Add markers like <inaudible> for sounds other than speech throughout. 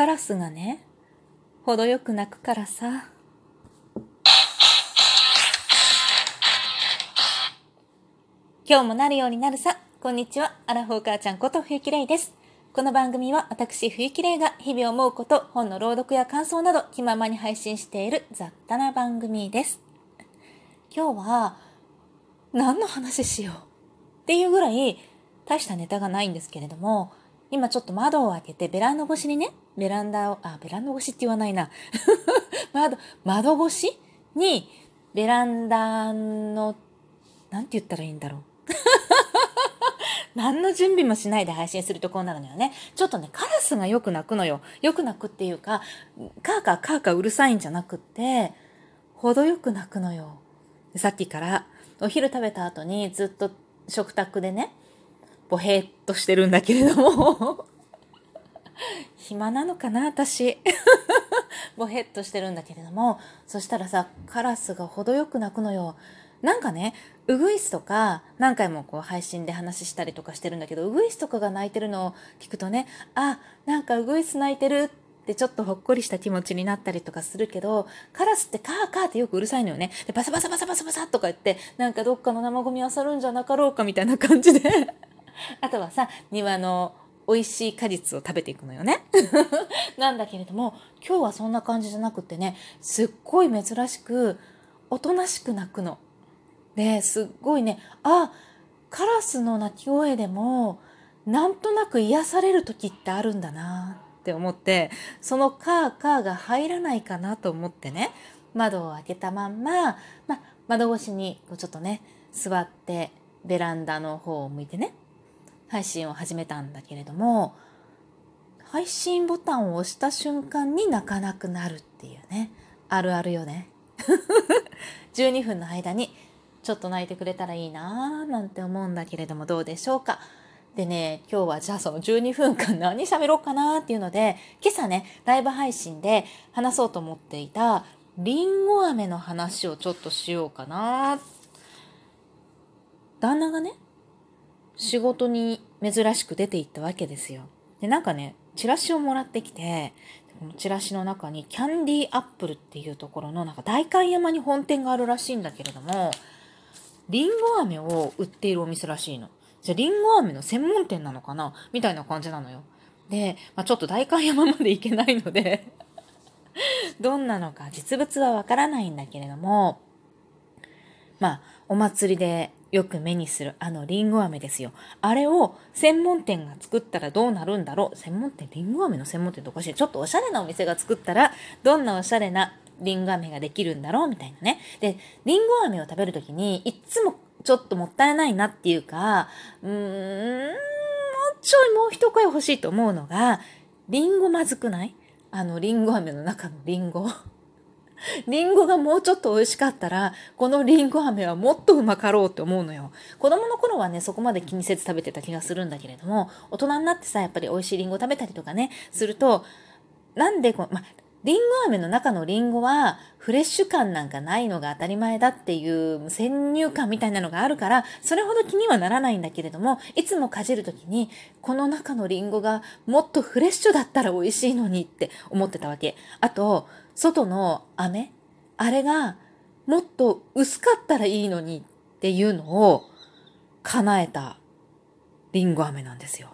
カラスがね、程よく鳴くからさ。今日もなるようになるさ。こんにちは。アラフォー母ちゃんこと冬木玲です。この番組は私冬木玲が日々思うこと、本の朗読や感想など気ままに配信している雑多な番組です。今日は何の話しようっていうぐらい大したネタがないんですけれども、今ちょっと窓を開けてベランダ越しにね、ベランダを、あ、ベランダ越しって言わないな。<laughs> 窓、窓越しにベランダの、なんて言ったらいいんだろう。<laughs> 何の準備もしないで配信するとこうなるのよね。ちょっとね、カラスがよく鳴くのよ。よく鳴くっていうか、カーカーカーカーうるさいんじゃなくって、程よく鳴くのよ。さっきからお昼食べた後にずっと食卓でね、ぼへっとしてるんだけれども <laughs> 暇なのかな、私。ぼへっとしてるんだけれども、そしたらさ、カラスが程よく鳴くのよ。なんかね、ウグイスとか、何回もこう配信で話したりとかしてるんだけど、ウグイスとかが鳴いてるのを聞くとね、あ、なんかウグイス鳴いてるってちょっとほっこりした気持ちになったりとかするけど、カラスってカーカーってよくうるさいのよね。で、バサバサバサバサバサとか言って、なんかどっかの生ゴミ漁るんじゃなかろうかみたいな感じで <laughs> あとはさ、庭の美味しい果実を食べていくのよね。<laughs> なんだけれども、今日はそんな感じじゃなくってね、すっごい珍しく、おとなしく鳴くの。で、すっごいね、あ、カラスの鳴き声でも、なんとなく癒される時ってあるんだなって思って、そのカーカーが入らないかなと思ってね、窓を開けたまんま、ま、窓越しにこうちょっとね、座ってベランダの方を向いてね、配信を始めたんだけれども、配信ボタンを押した瞬間に泣かなくなるっていうね、あるあるよね。<laughs> 12分の間にちょっと泣いてくれたらいいなぁなんて思うんだけれどもどうでしょうか。でね、今日はじゃあその12分間 <laughs> 何喋ろうかなっていうので、今朝ね、ライブ配信で話そうと思っていたりんご飴の話をちょっとしようかな。旦那がね、仕事に珍しく出て行ったわけですよ。で、なんかね、チラシをもらってきて、このチラシの中にキャンディーアップルっていうところのなんか代官山に本店があるらしいんだけれども、りんご飴を売っているお店らしいの。じゃありんご飴の専門店なのかな？みたいな感じなのよ。で、まあ、ちょっと代官山まで行けないので <laughs> どんなのか実物はわからないんだけれども、まあ、お祭りでよく目にするあのりんご飴ですよ。あれを専門店が作ったらどうなるんだろう。専門店、りんご飴の専門店っておかしい。ちょっとおしゃれなお店が作ったら、どんなおしゃれなりんご飴ができるんだろうみたいなね。で、りんご飴を食べるときに、いつもちょっともったいないなっていうか、うーん、もうちょいもう一声欲しいと思うのが、りんごまずくない？あの、りんご飴の中のりんご。リンゴがもうちょっと美味しかったら、このリンゴ飴はもっとうまかろうって思うのよ。子供の頃はね、そこまで気にせず食べてた気がするんだけれども、大人になってさ、やっぱり美味しいリンゴ食べたりとかね、すると、なんでこ、ま、リンゴ飴の中のリンゴはフレッシュ感なんかないのが当たり前だっていう先入観みたいなのがあるから、それほど気にはならないんだけれども、いつもかじるときに、この中のリンゴがもっとフレッシュだったら美味しいのにって思ってたわけ。あと、外の飴あれがもっと薄かったらいいのにっていうのを叶えたリンゴ飴なんですよ。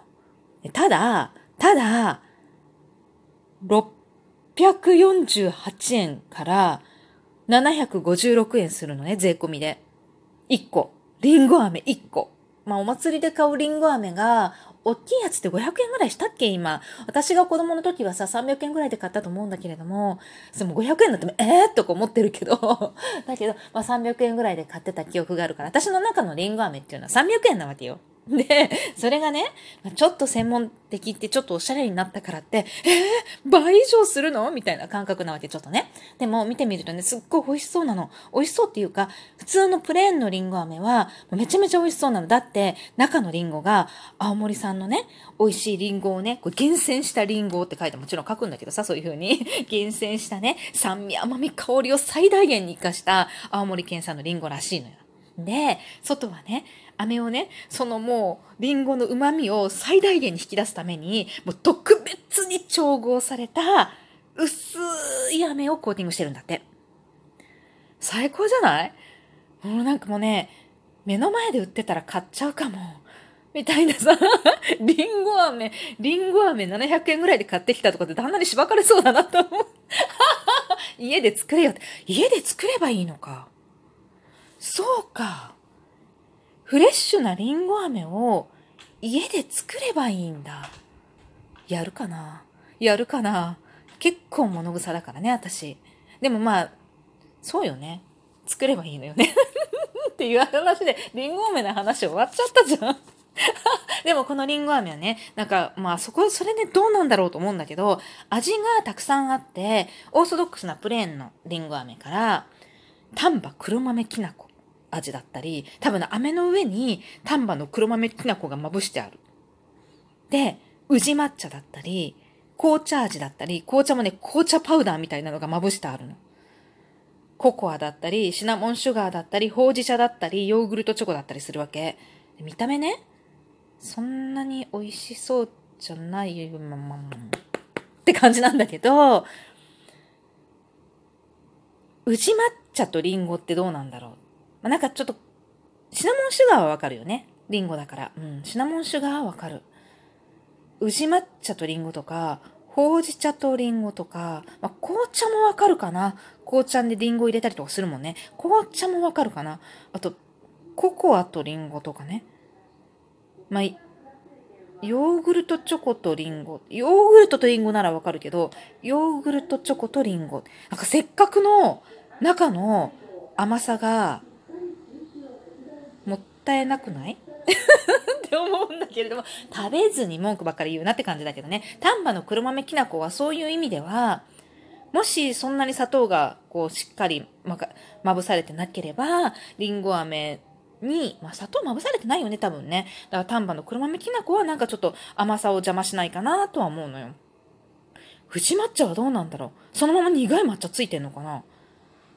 ただ、ただ、648円から756円するのね、税込みで。1個。リンゴ飴1個。まあお祭りで買うリンゴ飴が大きいやつって500円ぐらいしたっけ？今。私が子供の時はさ、300円ぐらいで買ったと思うんだけれども、それも500円だってえー、とか思ってるけど、<laughs> だけど、まあ300円ぐらいで買ってた記憶があるから、私の中のリンゴ飴っていうのは300円なわけよ。で、それがね、ちょっと専門的ってちょっとおしゃれになったからって、えー、倍以上するの？みたいな感覚なわけ、ちょっとね。でも見てみるとね、すっごい美味しそうなの。美味しそうっていうか、普通のプレーンのリンゴ飴はめちゃめちゃ美味しそうなの。だって、中のリンゴが青森産のね、美味しいリンゴをね、これ厳選したリンゴって書いてもちろん書くんだけどさ、そういう風に <laughs> 厳選したね、酸味、甘み、香りを最大限に活かした青森県産のリンゴらしいのよ。で、外はね、飴をね、そのもう、リンゴの旨味を最大限に引き出すために、もう特別に調合された、薄い飴をコーティングしてるんだって。最高じゃない？もうなんかもうね、目の前で売ってたら買っちゃうかも。みたいなさ、<laughs> リンゴ飴、リンゴ飴700円ぐらいで買ってきたとかって旦那にしばかれそうだなと思う。<laughs> 家で作れよって。家で作ればいいのか。そうか。フレッシュなリンゴ飴を家で作ればいいんだ。やるかなやるかな結構物草だからね、私。でもまあ、そうよね。作ればいいのよね <laughs> っていう話で、リンゴ飴の話終わっちゃったじゃん <laughs> でもこのリンゴ飴はね、なんかまあそこ、それねどうなんだろうと思うんだけど、味がたくさんあって、オーソドックスなプレーンのリンゴ飴から、丹波黒豆きな粉味だったり、多分飴の上に丹波の黒豆きな粉がまぶしてある。で、宇治抹茶だったり、紅茶味だったり、紅茶もね、紅茶パウダーみたいなのがまぶしてあるの。ココアだったり、シナモンシュガーだったり、ほうじ茶だったり、ヨーグルトチョコだったりするわけ。見た目ね、そんなに美味しそうじゃない、まままって感じなんだけど、宇治抹茶とリンゴってどうなんだろう。まあ、なんかちょっと、シナモンシュガーはわかるよね。リンゴだから。うん、シナモンシュガーはわかる。宇治抹茶とリンゴとか、ほうじ茶とリンゴとか、まあ、紅茶もわかるかな。紅茶でリンゴ入れたりとかするもんね。紅茶もわかるかな。あと、ココアとリンゴとかね。まあ、ヨーグルトチョコとリンゴ。ヨーグルトとリンゴならわかるけど、ヨーグルトチョコとリンゴ。なんかせっかくの中の甘さが、ったいなくない？って思うんだけれども、食べずに文句ばっかり言うなって感じだけどね。丹波の黒豆きな粉はそういう意味では、もしそんなに砂糖がこうしっかりまかまぶされてなければ、りんご飴に、まあ、砂糖まぶされてないよね、多分ね。だから丹波の黒豆きな粉はなんかちょっと甘さを邪魔しないかなとは思うのよ。富士抹茶はどうなんだろう？そのまま苦い抹茶ついてんのかな？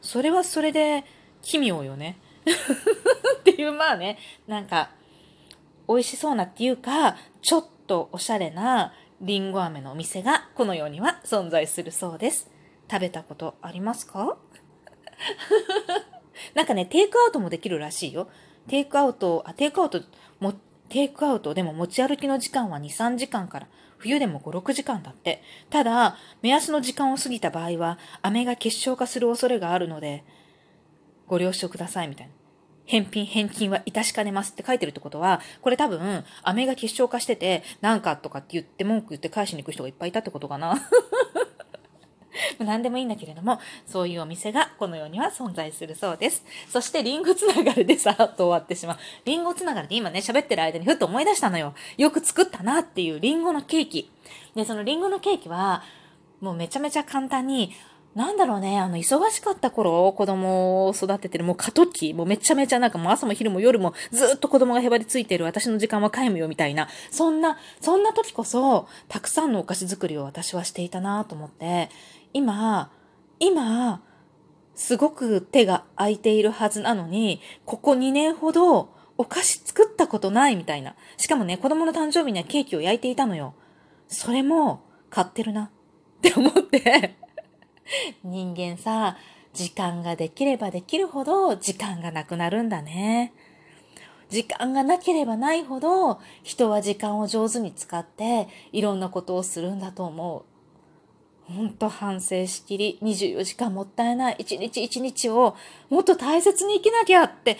それはそれで奇妙よね。っていう、まあね、なんか、美味しそうなっていうか、ちょっとおしゃれなりんご飴のお店がこの世には存在するそうです。食べたことありますか？<laughs> なんかね、テイクアウトもできるらしいよ。テイクアウト、あ、テイクアウト、も、テイクアウトでも持ち歩きの時間は2、3時間から、冬でも5、6時間だって。ただ、目安の時間を過ぎた場合は、飴が結晶化する恐れがあるので、ご了承ください、みたいな。返品、返金は致しかねますって書いてるってことは、これ多分、飴が結晶化してて、なんかとかって言って文句言って返しに行く人がいっぱいいたってことかな。<laughs> 何でもいいんだけれども、そういうお店がこの世には存在するそうです。そして、リンゴつながりでさらっと終わってしまう。リンゴつながりで今ね、喋ってる間にふっと思い出したのよ。よく作ったなっていうリンゴのケーキ。で、そのリンゴのケーキは、もうめちゃめちゃ簡単に、なんだろうね、あの、忙しかった頃、子供を育ててる、もう過渡期、もうめちゃめちゃなんかもう朝も昼も夜もずっと子供がへばりついてる私の時間は皆無よみたいな、そんな、そんな時こそ、たくさんのお菓子作りを私はしていたなと思って、今、今、すごく手が空いているはずなのに、ここ2年ほどお菓子作ったことないみたいな。しかもね、子供の誕生日にはケーキを焼いていたのよ。それも買ってるなって思って <laughs> 人間さ、時間ができればできるほど時間がなくなるんだね。時間がなければないほど人は時間を上手に使っていろんなことをするんだと思う。ほんと反省しきり24時間もったいない一日一日をもっと大切に生きなきゃって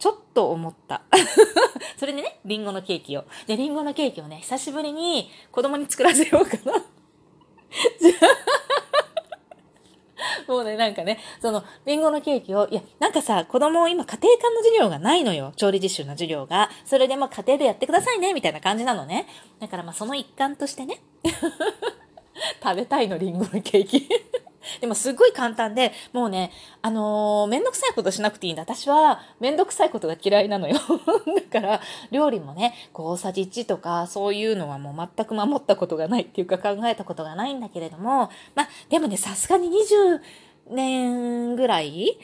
ちょっと思った。<laughs> それでね、リンゴのケーキを。で、リンゴのケーキをね、久しぶりに子供に作らせようかな。じゃあもうね、なんかね、その、りんごのケーキを、いや、なんかさ、子供今家庭科の授業がないのよ。調理実習の授業が。それでも家庭でやってくださいね、みたいな感じなのね。だからまあその一環としてね。<laughs> 食べたいの、りんごのケーキ。でもすっごい簡単で、もうね、あのー、めんどくさいことしなくていいんだ。私はめんどくさいことが嫌いなのよ。<laughs> だから、料理もね、大さじ1とか、そういうのはもう全く守ったことがないっていうか考えたことがないんだけれども、まあ、でもね、さすがに20年ぐらい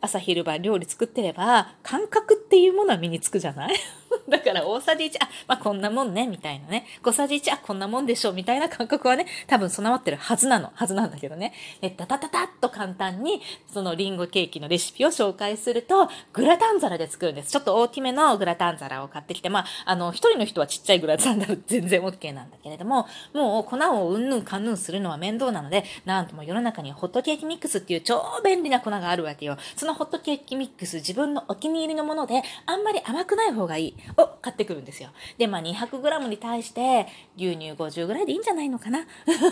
朝昼晩料理作ってれば、感覚っていうものは身につくじゃない？<laughs> だから大さじ1、あ、まあ、こんなもんね、みたいなね。5さじ1、あ、こんなもんでしょう、みたいな感覚はね、多分備わってるはずなの。はずなんだけどね。で、タタタタッと簡単に、そのリンゴケーキのレシピを紹介すると、グラタン皿で作るんです。ちょっと大きめのグラタン皿を買ってきて、まあ、あの、一人の人はちっちゃいグラタン皿 <laughs> 全然 OK なんだけれども、もう粉をうんぬんかんぬんするのは面倒なので、なんとも世の中にホットケーキミックスっていう超便利な粉があるわけよ。そのホットケーキミックス自分のお気に入りのもので、あんまり甘くない方がいいを買ってくるんですよ。で、まあ 200g に対して牛乳50ぐらいでいいんじゃないのかな <laughs>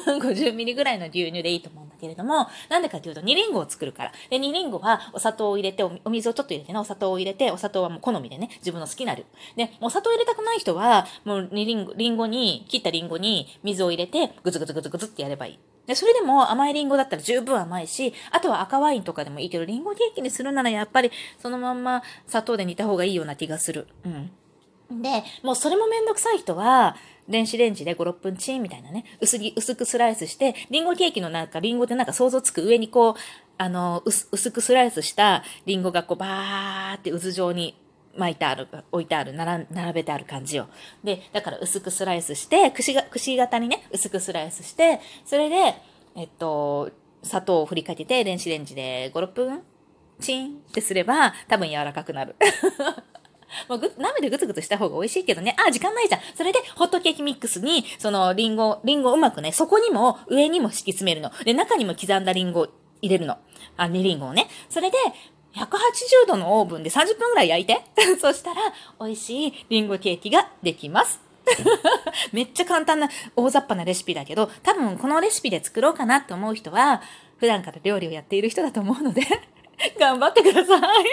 ?50ml ぐらいの牛乳でいいと思うんだけれども、なんでかというと2リンゴを作るから。で、2リンゴはお砂糖を入れてお、水をちょっと入れてね、お砂糖を入れて、お砂糖はもう好みでね、自分の好きな量。で、お砂糖入れたくない人は、もう2リンゴ、リンゴに、切ったリンゴに水を入れて、ぐつぐつぐつぐつってやればいい。で、それでも甘いリンゴだったら十分甘いし、あとは赤ワインとかでもいいけど、リンゴケーキにするならやっぱりそのまんま砂糖で煮た方がいいような気がする。うん。で、もうそれもめんどくさい人は、電子レンジで5、6分チンみたいなね、薄ぎ、薄くスライスして、リンゴケーキのなんか、リンゴってなんか想像つく上にこう、あの、薄くスライスしたリンゴがこう、バーって渦状に巻いてある、置いてある、並べてある感じよ。で、だから薄くスライスして、串が、串型にね、薄くスライスして、それで、えっと、砂糖を振りかけて、電子レンジで5、6分チンってすれば、多分柔らかくなる。<laughs> もうぐ、鍋でぐつぐつした方が美味しいけどね。あ、時間ないじゃん。それで、ホットケーキミックスに、その、リンゴ、リンゴうまくね、そこにも、上にも敷き詰めるの。で、中にも刻んだリンゴ入れるの。あ、ね、リンゴをね。それで、180度のオーブンで30分ぐらい焼いて。<laughs> そしたら、美味しいリンゴケーキができます。<laughs> めっちゃ簡単な大雑把なレシピだけど、多分このレシピで作ろうかなって思う人は、普段から料理をやっている人だと思うので <laughs> 頑張ってください。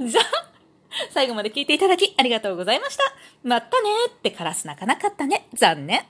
じゃあ、最後まで聞いていただきありがとうございました。まったねってカラス鳴かなかったね。残念。